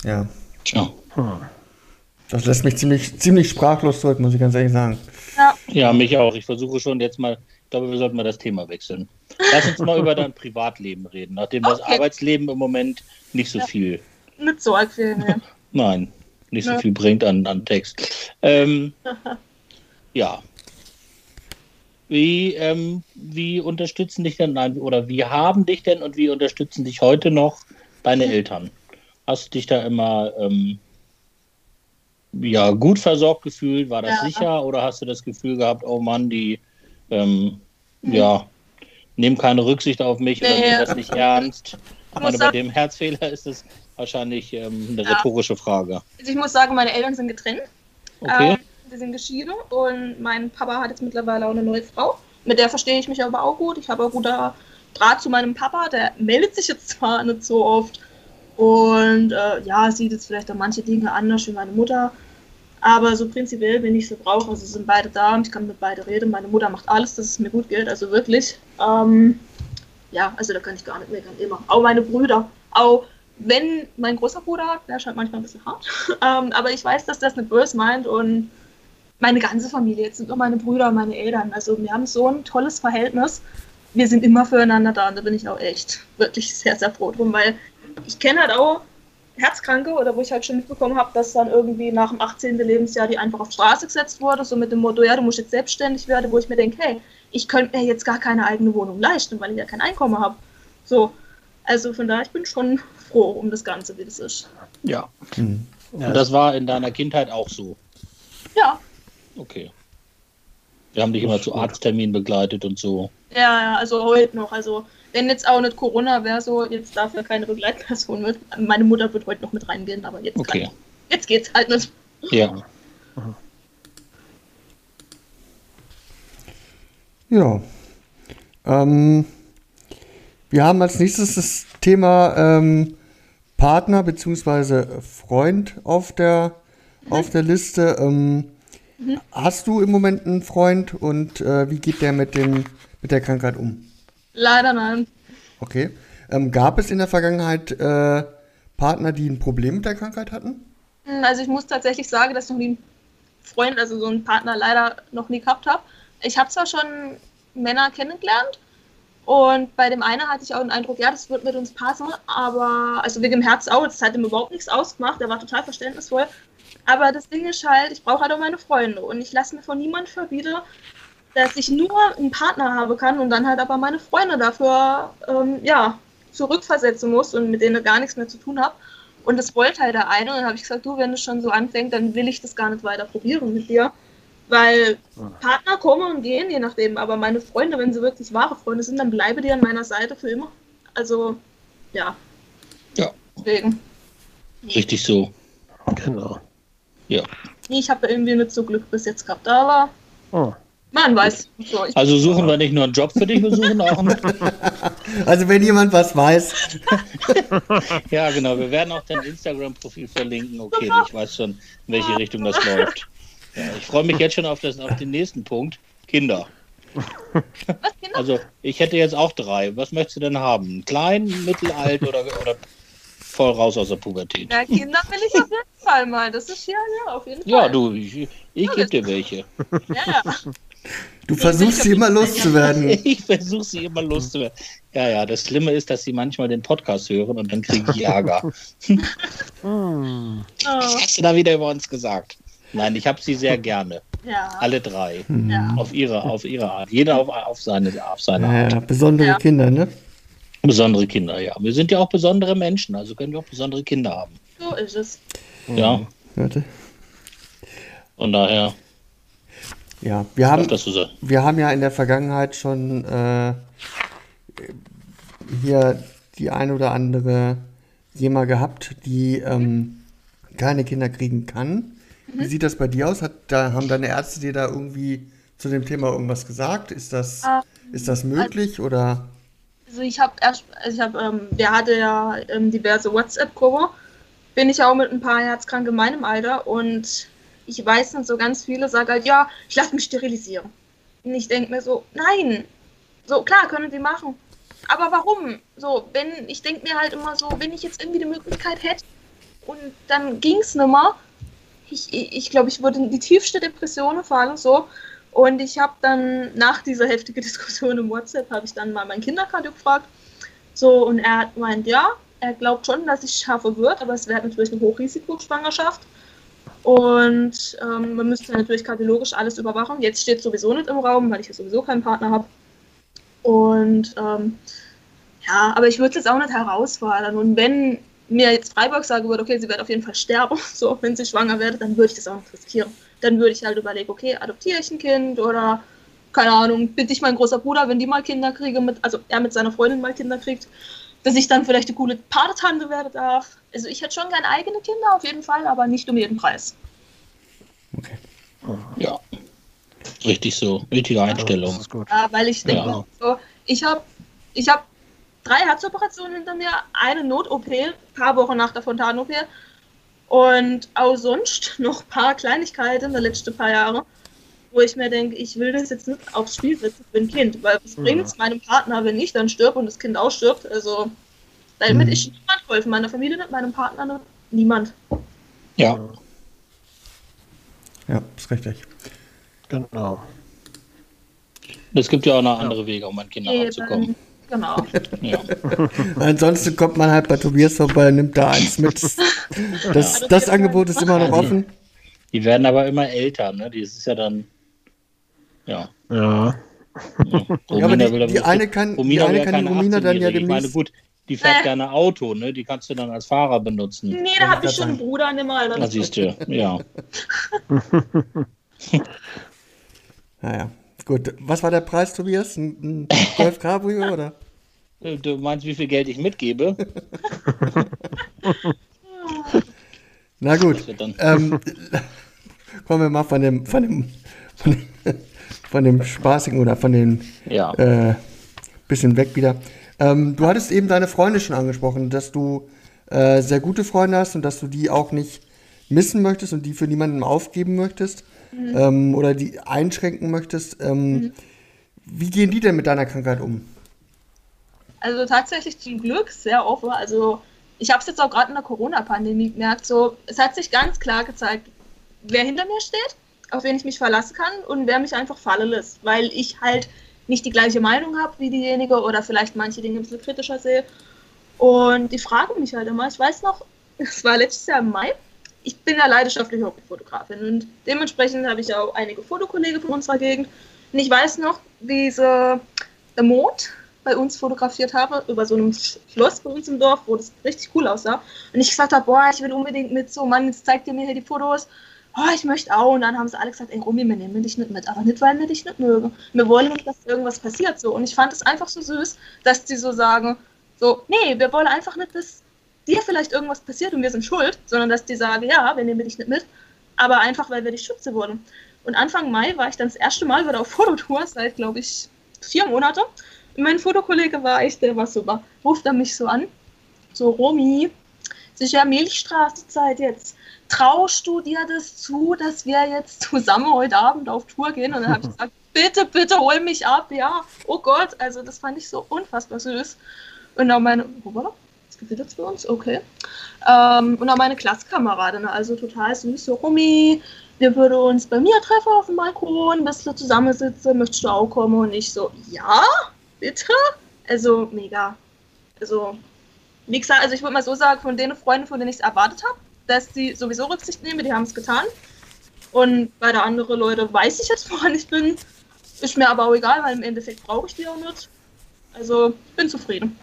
Ja, Tja. Hm. das lässt mich ziemlich, ziemlich sprachlos zurück, muss ich ganz ehrlich sagen. Ja, Ja, mich auch. Ich versuche schon jetzt mal, ich glaube, wir sollten mal das Thema wechseln. Lass uns mal über dein Privatleben reden, nachdem das Okay. Arbeitsleben im Moment nicht so viel, nicht so arg viel. Nee. Nein, nicht so viel bringt an, an Text. Ähm, ja. Wie, ähm, wie unterstützen dich denn, nein, oder wie haben dich denn und wie unterstützen dich heute noch deine Eltern? Hast du dich da immer ähm, ja, gut versorgt gefühlt? War das Ja. sicher oder hast du das Gefühl gehabt, oh Mann, die ähm, ja, nehmen keine Rücksicht auf mich oder Nee. nehmen das nicht ernst? Ich meine, bei dem Herzfehler ist es wahrscheinlich ähm, eine Ja. rhetorische Frage. Also ich muss sagen, meine Eltern sind getrennt. Okay. Ähm, wir sind geschieden und mein Papa hat jetzt mittlerweile auch eine neue Frau. Mit der verstehe ich mich aber auch gut. Ich habe auch guter Draht zu meinem Papa. Der meldet sich jetzt zwar nicht so oft und äh, ja, sieht jetzt vielleicht auch manche Dinge anders wie meine Mutter. Aber so prinzipiell bin ich so brauche. Also sind beide da und ich kann mit beiden reden. Meine Mutter macht alles, dass es mir gut geht. Also wirklich. Ähm, ja, also da kann ich gar nicht meckern. Immer. Auch meine Brüder. Auch wenn mein großer Bruder, der ist halt manchmal ein bisschen hart. ähm, aber ich weiß, dass das nicht böse meint und meine ganze Familie, jetzt sind nur meine Brüder und meine Eltern. Also wir haben so ein tolles Verhältnis. Wir sind immer füreinander da und da bin ich auch echt wirklich sehr, sehr froh drum, weil ich kenne halt auch Herzkranke oder wo ich halt schon mitbekommen habe, dass dann irgendwie nach dem 18. Lebensjahr die einfach auf Straße gesetzt wurde, so mit dem Motto, ja, du musst jetzt selbstständig werden, wo ich mir denke, hey, ich könnte mir jetzt gar keine eigene Wohnung leisten, weil ich ja kein Einkommen habe. So, also von daher, ich bin schon froh um das Ganze, wie das ist. Ja. Mhm. Und das war in deiner Kindheit auch so. Ja, Okay. Wir haben dich immer zu Arztterminen begleitet und so. Ja, ja, also heute noch. Also, wenn jetzt auch nicht Corona wäre, so jetzt dafür keine Begleitperson mit. Meine Mutter wird heute noch mit reingehen, aber jetzt, Okay. kann, jetzt geht's halt nicht. Ja. Ja. Ähm, wir haben als nächstes das Thema ähm, Partner bzw. Freund auf der, auf der Liste. Ähm, Hast du im Moment einen Freund und äh, wie geht der mit, dem, mit der Krankheit um? Leider nein. Okay. Ähm, gab es in der Vergangenheit äh, Partner, die ein Problem mit der Krankheit hatten? Hm, Also ich muss tatsächlich sagen, dass ich noch nie einen Freund, also so einen Partner leider noch nie gehabt habe. Ich habe zwar schon Männer kennengelernt und bei dem einen hatte ich auch den Eindruck, ja, das wird mit uns passen, aber also wegen dem Herz auch, das hat ihm überhaupt nichts ausgemacht, er war total verständnisvoll. Aber das Ding ist halt, ich brauche halt auch meine Freunde und ich lasse mir von niemandem verbieten, dass ich nur einen Partner haben kann und dann halt aber meine Freunde dafür ähm, ja, zurückversetzen muss und mit denen gar nichts mehr zu tun habe. Und das wollte halt der eine. Und dann habe ich gesagt, du, wenn es schon so anfängt, dann will ich das gar nicht weiter probieren mit dir. Weil Partner kommen und gehen, je nachdem. Aber meine Freunde, wenn sie wirklich wahre Freunde sind, dann bleibe die an meiner Seite für immer. Also, ja. Ja. Deswegen. Richtig so. genau. Ja. Ich habe irgendwie nicht so Glück bis jetzt gehabt, aber Oh. man weiß. So, Also suchen wir nicht nur einen Job für dich, wir suchen auch einen. Also wenn jemand was weiß, Ja, genau. Wir werden auch dein Instagram-Profil verlinken. Okay, ich weiß schon, in welche Richtung das läuft. Ja, ich freue mich jetzt schon auf, das, auf den nächsten Punkt. Kinder. was, Kinder? Also, ich hätte jetzt auch drei. Was möchtest du denn haben? Klein, mittelalt oder, oder voll raus aus der Pubertät? Ja, Kinder will ich auf jeden Fall mal. Das ist ja, ja, auf jeden Fall. Ja, du, ich, ich gebe dir welche. Ja, ja. du versuchst sie immer loszuwerden. Ich versuche sie immer loszuwerden. Ja, ja, das Schlimme ist, dass sie manchmal den Podcast hören und dann kriege ich Ärger. Was Oh, hast du da wieder über uns gesagt? Nein, ich habe sie sehr gerne. ja. Alle drei. ja. Auf ihre, auf ihre Art. Jeder auf, auf seine, auf seine Art. Ja, besondere Ja. Kinder, ne? Besondere Kinder, ja. Wir sind ja auch besondere Menschen, also können wir auch besondere Kinder haben. So ist es. Ja, Warte. von daher. Ja, wir haben, das so. wir haben ja in der Vergangenheit schon äh, hier die ein oder andere jemand gehabt, die ähm, keine Kinder kriegen kann. Wie sieht das bei dir aus? Hat, da, haben deine Ärzte dir da irgendwie zu dem Thema irgendwas gesagt? Ist das, Ähm, ist das möglich oder? Also ich habe erst, also ich habe, ähm, der hatte ja ähm, diverse WhatsApp-Gruppe. Bin ich auch mit ein paar Herzkranken in meinem Alter und ich weiß nicht, so ganz viele sagen halt, ja, ich lasse mich sterilisieren. Und ich denke mir so, nein, so klar können die machen. Aber warum? So, wenn, ich denke mir halt immer so, wenn ich jetzt irgendwie die Möglichkeit hätte und dann ging es mehr, ich glaube, ich, ich, ich würde in die tiefste Depression fallen, so. Und ich habe dann nach dieser heftigen Diskussion im WhatsApp, habe ich dann mal meinen Kinderkardio gefragt. So, und er meint, ja, er glaubt schon, dass ich schaffe wird, aber es wäre natürlich eine Hochrisikoschwangerschaft. Und ähm, man müsste natürlich kardiologisch alles überwachen. Jetzt steht sowieso nicht im Raum, weil ich ja sowieso keinen Partner habe. Und ähm, ja, aber ich würde es jetzt auch nicht herausfordern. Und wenn mir jetzt Freiburg sagen würde, okay, sie wird auf jeden Fall sterben, so wenn sie schwanger wird, dann würde ich das auch nicht riskieren. Dann würde ich halt überlegen, okay, adoptiere ich ein Kind oder keine Ahnung, bitte ich meinen großer Bruder, wenn die mal Kinder kriege, mit, also er mit seiner Freundin mal Kinder kriegt, dass ich dann vielleicht eine coole Patentante werden darf. Also ich hätte schon gerne eigene Kinder auf jeden Fall, aber nicht um jeden Preis. Okay. Ja. Richtig so. Richtige Einstellung. Das ist gut. Ja, weil ich denke, Ja. so, ich habe ich hab drei Herzoperationen hinter mir, eine Not-OP, paar Wochen nach der Fontan-OP und auch sonst noch ein paar Kleinigkeiten der letzten paar Jahre, wo ich mir denke, ich will das jetzt nicht aufs Spiel setzen für ein Kind, weil was Mhm. bringt es meinem Partner, wenn ich dann stirb und das Kind auch stirbt? Also, damit ist niemand geholfen, meiner Familie nicht, meinem Partner nicht, niemand. Ja. Ja, ist richtig. Genau. Es gibt ja auch noch andere Wege, um an Kinder ranzukommen. Genau. Ja. Ansonsten kommt man halt bei Tobias vorbei und nimmt da eins mit. Das, das Angebot ist immer noch offen. Die werden aber immer älter, ne? Die ist ja dann. Ja. Ja. Ja, aber die, die eine kann, die Romina eine kann die Romina dann ja 18-Jährige. Ich meine, demnächst. gut, die fährt Äh. gerne Auto, ne? Die kannst du dann als Fahrer benutzen. Nee, da habe ich schon einen. Bruder in dem Alter. Da siehst du, ja. Naja, gut. Was war der Preis, Tobias? Ein, ein Golf Cabrio oder? Du meinst, wie viel Geld ich mitgebe? Na gut. Ähm, kommen wir mal von dem, von dem, von dem, von dem spaßigen oder von dem Ja. äh, bisschen weg wieder. Ähm, du hattest eben deine Freunde schon angesprochen, dass du äh, sehr gute Freunde hast und dass du die auch nicht missen möchtest und die für niemanden aufgeben möchtest ähm, oder die einschränken möchtest. Ähm, Wie gehen die denn mit deiner Krankheit um? Also tatsächlich zum Glück sehr offen. Also ich habe es jetzt auch gerade in der Corona-Pandemie gemerkt. So, es hat sich ganz klar gezeigt, wer hinter mir steht, auf wen ich mich verlassen kann und wer mich einfach fallen lässt, weil ich halt nicht die gleiche Meinung habe wie diejenige oder vielleicht manche Dinge ein bisschen kritischer sehe. Und die fragen mich halt immer. Ich weiß noch, es war letztes Jahr im Mai. Ich bin ja leidenschaftliche Hobbyfotografin und dementsprechend habe ich auch einige Fotokollegen von unserer Gegend. Und ich weiß noch, sie der Mond bei uns fotografiert habe, über so einem Sch- Schloss bei uns im Dorf, wo das richtig cool aussah. Und ich gesagt habe, boah, ich will unbedingt mit, so Mann, jetzt zeigt ihr mir hier die Fotos. Oh, ich möchte auch. Und dann haben sie alle gesagt, ey Romy, wir nehmen dich nicht mit. Aber nicht, weil wir dich nicht mögen. Wir wollen nicht, dass irgendwas passiert. so. Und ich fand es einfach so süß, dass die so sagen, so, nee, wir wollen einfach nicht, dass dir vielleicht irgendwas passiert und wir sind schuld, sondern dass die sagen, ja, wir nehmen dich nicht mit, aber einfach, weil wir dich schützen wollen. Und Anfang Mai war ich dann das erste Mal wieder auf Fototour, seit, glaube ich, vier Monate. Und mein Fotokollege war echt, der war super. Ruft er mich so an, so, Romy, ja Milchstraßezeit jetzt. Traust du dir das zu, dass wir jetzt zusammen heute Abend auf Tour gehen? Und dann habe ich gesagt, bitte, bitte hol mich ab, ja. Oh Gott, also das fand ich so unfassbar süß. Und dann meine, es gewittert für uns, okay. Ähm, und auch meine Klassenkameradin, also total süß, so Romy, wir würden uns bei mir treffen auf dem Balkon, ein bisschen zusammensitzen, möchtest du auch kommen? Und ich so, ja, bitte? Also mega. Also, wie gesagt, also ich würde mal so sagen, von den Freunden, von denen ich es erwartet habe, dass die sowieso Rücksicht nehmen, die haben es getan. Und bei der anderen Leute weiß ich jetzt, woran ich bin. Ist mir aber auch egal, weil im Endeffekt brauche ich die auch nicht. Also, bin zufrieden.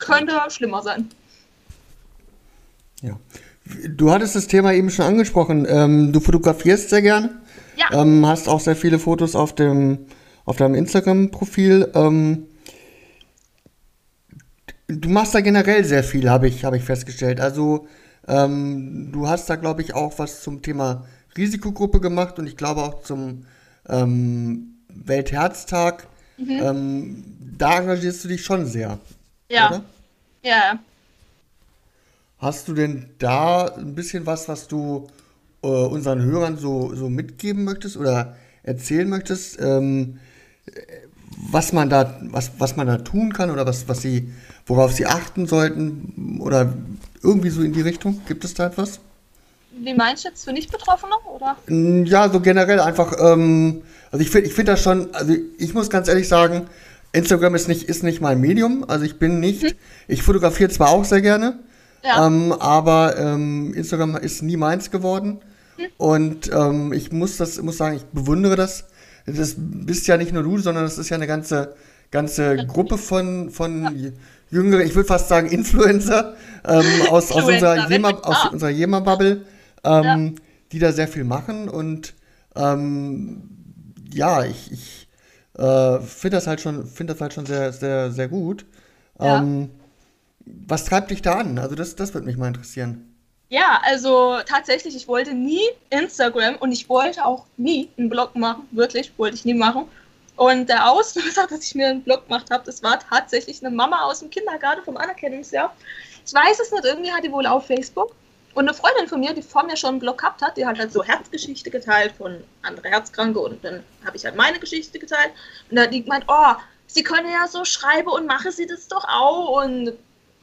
Könnte schlimmer sein. Ja. Du hattest das Thema eben schon angesprochen. Ähm, du fotografierst sehr gerne. Ja. Ähm, hast auch sehr viele Fotos auf dem auf deinem Instagram-Profil. Ähm, du machst da generell sehr viel, habe ich, hab ich festgestellt. Also ähm, du hast da, glaube ich, auch was zum Thema Risikogruppe gemacht und ich glaube auch zum ähm, Weltherztag. Ähm, da engagierst du dich schon sehr. Ja. Oder? Ja. Hast du denn da ein bisschen was, was du äh, unseren Hörern so, so mitgeben möchtest oder erzählen möchtest, ähm, äh, was man da, was, was man da tun kann oder was, was sie, worauf sie achten sollten oder irgendwie so in die Richtung? Gibt es da etwas? Wie meinst du jetzt für Nicht-Betroffene, oder? Ja, so generell einfach, ähm, also ich finde ich find das schon, also ich muss ganz ehrlich sagen, Instagram ist nicht, ist nicht mein Medium, also ich bin nicht, ich fotografiere zwar auch sehr gerne, Ja. ähm, aber ähm, Instagram ist nie meins geworden. Und ähm, ich muss das, muss sagen, ich bewundere das. Das bist ja nicht nur du, sondern das ist ja eine ganze, ganze Gruppe von, von jüngeren, ich würde fast sagen Influencer ähm, aus, aus unserer Jema, aus Ah. unserer Jema-Bubble, ähm, die da sehr viel machen. Und ähm, ja, ich, ich äh, finde das halt schon, finde das halt schon sehr, sehr, sehr gut. Ja. Ähm, was treibt dich da an? Also das, das würde mich mal interessieren. Ja, also tatsächlich, ich wollte nie Instagram und ich wollte auch nie einen Blog machen. Wirklich, wollte ich nie machen. Und der Auslöser, dass ich mir einen Blog gemacht habe, das war tatsächlich eine Mama aus dem Kindergarten vom Anerkennungsjahr. Ich weiß es nicht, irgendwie hat die wohl auf Facebook. Und eine Freundin von mir, die vor mir schon einen Blog gehabt hat, die hat halt so Herzgeschichte geteilt von anderen Herzkranke und dann habe ich halt meine Geschichte geteilt. Und da hat die gemeint, oh, sie können ja so schreiben und mache sie das doch auch. Und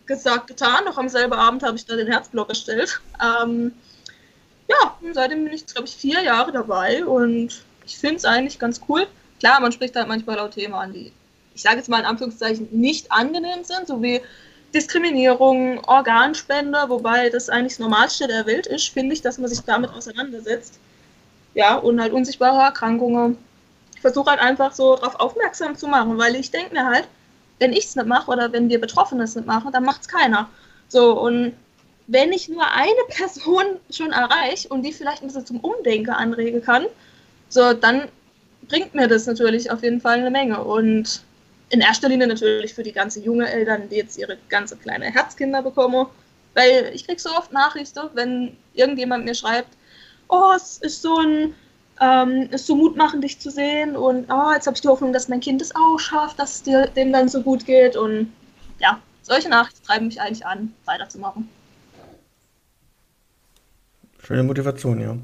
gesagt, getan. Noch am selben Abend habe ich da den Herzblock erstellt. Ähm, ja, seitdem bin ich, glaube ich, vier Jahre dabei und ich finde es eigentlich ganz cool. Klar, man spricht halt manchmal auch Themen an, die, ich sage jetzt mal in Anführungszeichen, nicht angenehm sind, so wie Diskriminierung, Organspende, wobei das eigentlich das Normalste der Welt ist, finde ich, dass man sich damit auseinandersetzt. Ja, und halt unsichtbare Erkrankungen. Ich versuche halt einfach so darauf aufmerksam zu machen, weil ich denke mir halt, wenn ich es nicht mache oder wenn wir Betroffene es nicht machen, dann macht es keiner. So, und wenn ich nur eine Person schon erreiche und die vielleicht ein bisschen zum Umdenken anregen kann, so, dann bringt mir das natürlich auf jeden Fall eine Menge. Und in erster Linie natürlich für die ganze junge Eltern, die jetzt ihre ganze kleine Herzkinder bekommen. Weil ich krieg so oft Nachrichten, wenn irgendjemand mir schreibt, oh, es ist so ein ähm, ist so mutmachend, dich zu sehen und oh, jetzt habe ich die Hoffnung, dass mein Kind es auch schafft, dass es dir, dem dann so gut geht und ja, solche Nachrichten treiben mich eigentlich an, weiterzumachen. Schöne Motivation, ja.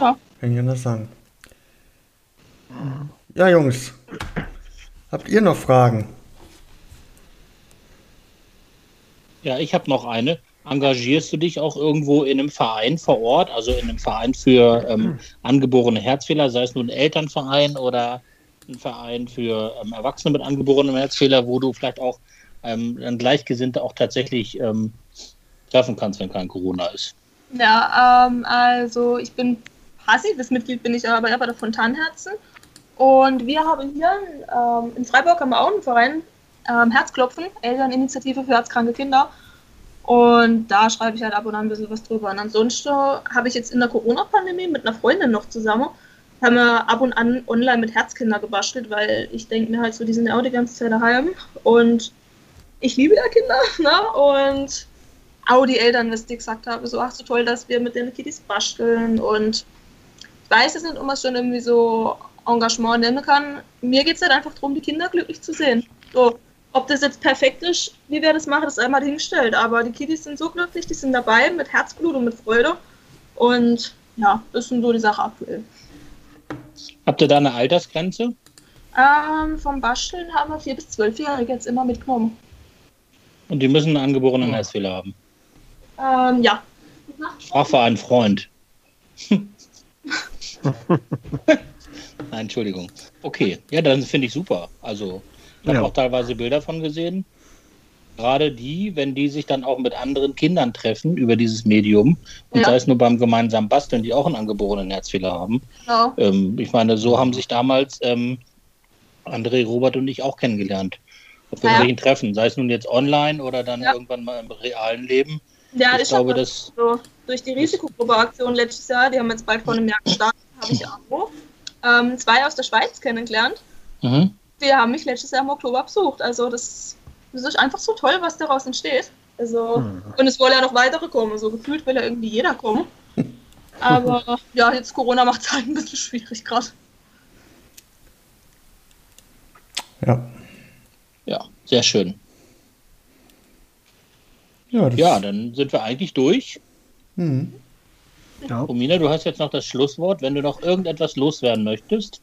Ja. Kann ich anders sagen. Ja, Jungs. Habt ihr noch Fragen? Ja, ich habe noch eine. Engagierst du dich auch irgendwo in einem Verein vor Ort, also in einem Verein für ähm, angeborene Herzfehler, sei es nun ein Elternverein oder ein Verein für ähm, Erwachsene mit angeborenem Herzfehler, wo du vielleicht auch ähm, dann Gleichgesinnte auch tatsächlich ähm, treffen kannst, wenn kein Corona ist? Ja, ähm, also ich bin passives Mitglied, bin ich aber bei der Fontanherzen. Und wir haben hier ähm, in Freiburg haben wir auch einen Verein, ähm, Herzklopfen, Elterninitiative für herzkranke Kinder. Und da schreibe ich halt ab und an ein bisschen was drüber. Und ansonsten habe ich jetzt in der Corona-Pandemie mit einer Freundin noch zusammen, haben wir ab und an online mit Herzkinder gebastelt, weil ich denke mir halt so, die sind ja auch die ganze Zeit daheim. Und ich liebe ja Kinder, ne? Und auch die Eltern, was die gesagt haben, so, ach so toll, dass wir mit den Kiddies basteln. Und ich weiß nicht, ob man schon irgendwie so Engagement nennen kann. Mir geht es halt einfach darum, die Kinder glücklich zu sehen. So, ob das jetzt perfekt ist, wie wir das machen, das ist einmal hingestellt. Aber die Kiddies sind so glücklich, die sind dabei mit Herzblut und mit Freude. Und ja, das sind so die Sachen aktuell. Habt ihr da eine Altersgrenze? Ähm, vom Basteln haben wir 4- bis 12-Jährige jetzt immer mitgenommen. Und die müssen einen angeborenen Herzfehler haben. Ähm, ja. Ich frage für einen Freund. Nein, Entschuldigung. Okay, ja, dann finde ich super. Also, ich habe Ja. auch teilweise Bilder von gesehen. Gerade die, wenn die sich dann auch mit anderen Kindern treffen über dieses Medium und Ja. sei es nur beim gemeinsamen Basteln, die auch einen angeborenen Herzfehler haben. Genau. Ähm, ich meine, so haben sich damals ähm, André, Robert und ich auch kennengelernt. Auf Ja. irgendwelchen Treffen, sei es nun jetzt online oder dann Ja. irgendwann mal im realen Leben. Ja, ich ich glaube, habe das so durch die Risikogruppe-Aktion letztes Jahr, die haben jetzt bald vor einem Jahr gestartet, habe ich auch ähm, zwei aus der Schweiz kennengelernt. Mhm. Die haben mich letztes Jahr im Oktober besucht. Also das, das ist einfach so toll, was daraus entsteht. Also, Hm. und es wollen ja noch weitere kommen. So gefühlt will ja irgendwie jeder kommen. Aber ja, jetzt Corona macht es halt ein bisschen schwierig gerade. Ja. Ja, sehr schön. Ja, Ja, dann sind wir eigentlich durch. Hm. Ja. Romina, du hast jetzt noch das Schlusswort. Wenn du noch irgendetwas loswerden möchtest,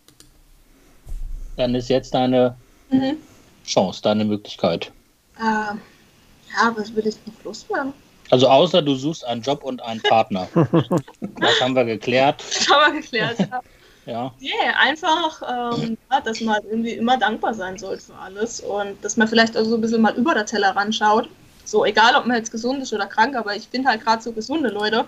dann ist jetzt deine Mhm. Chance, deine Möglichkeit. Ähm, ja, was will ich noch loswerden? Also außer du suchst einen Job und einen Partner. das haben wir geklärt. Das haben wir geklärt. Ja. Ja, Yeah, einfach, ähm, ja, dass man irgendwie immer dankbar sein sollte für alles und dass man vielleicht auch so ein bisschen mal über der Tellerrand schaut. So, egal ob man jetzt gesund ist oder krank, aber ich finde halt gerade so gesunde Leute,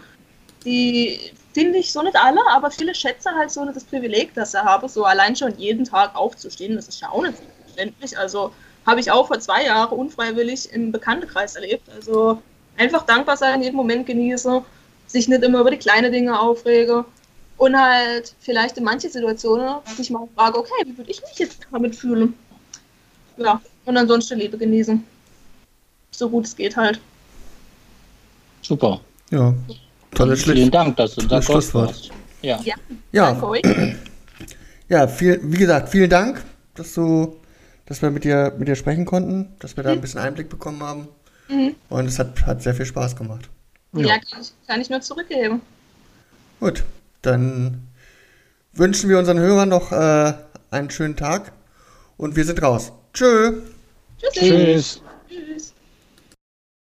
die finde ich so nicht alle, aber viele schätzen halt so das Privileg, das sie haben, so allein schon jeden Tag aufzustehen, das ist ja auch nicht selbstverständlich. Also habe ich auch vor zwei Jahren unfreiwillig im Bekanntenkreis erlebt. Also einfach dankbar sein, jeden Moment genießen, sich nicht immer über die kleinen Dinge aufregen und halt vielleicht in manchen Situationen sich mal frage, okay, wie würde ich mich jetzt damit fühlen? Ja, und ansonsten Liebe genießen. So gut es geht halt. super. ja. Tolles Vielen Schluss. Dank, dass du Gast Schlusswort. warst. Ja, Ja, Ja, ja viel, wie gesagt, vielen Dank, dass du, dass wir mit dir, mit dir sprechen konnten, dass wir da ein bisschen Einblick bekommen haben. Mhm. Und es hat, hat sehr viel Spaß gemacht. Ja, Ja. kann, ich, kann ich nur zurückgeben. Gut, dann wünschen wir unseren Hörern noch äh, einen schönen Tag und wir sind raus. Tschö. Tschüssi. Tschüss.